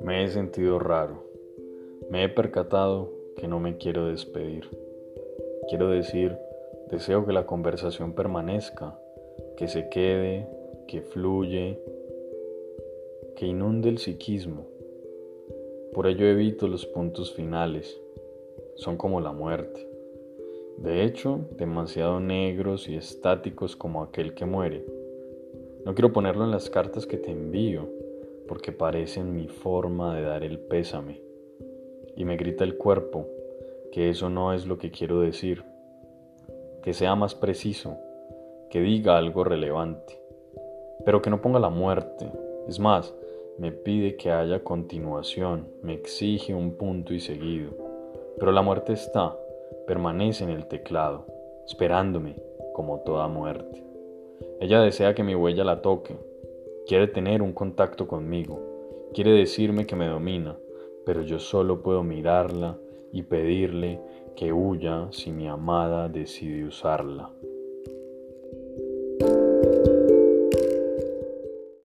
Me he sentido raro. Me he percatado que no me quiero despedir. Quiero decir, deseo que la conversación permanezca, que se quede, que fluye, que inunde el psiquismo. Por ello evito los puntos finales. Son como la muerte. De hecho, demasiado negros y estáticos como aquel que muere. No quiero ponerlo en las cartas que te envío, porque parecen mi forma de dar el pésame. Y me grita el cuerpo que eso no es lo que quiero decir, que sea más preciso, que diga algo relevante, pero que no ponga la muerte. Es más, me pide que haya continuación, me exige un punto y seguido. Pero la muerte está, permanece en el teclado, esperándome como toda muerte. Ella desea que mi huella la toque, Quiere tener un contacto conmigo, quiere decirme que me domina, pero yo solo puedo mirarla y pedirle que huya si mi amada decide usarla.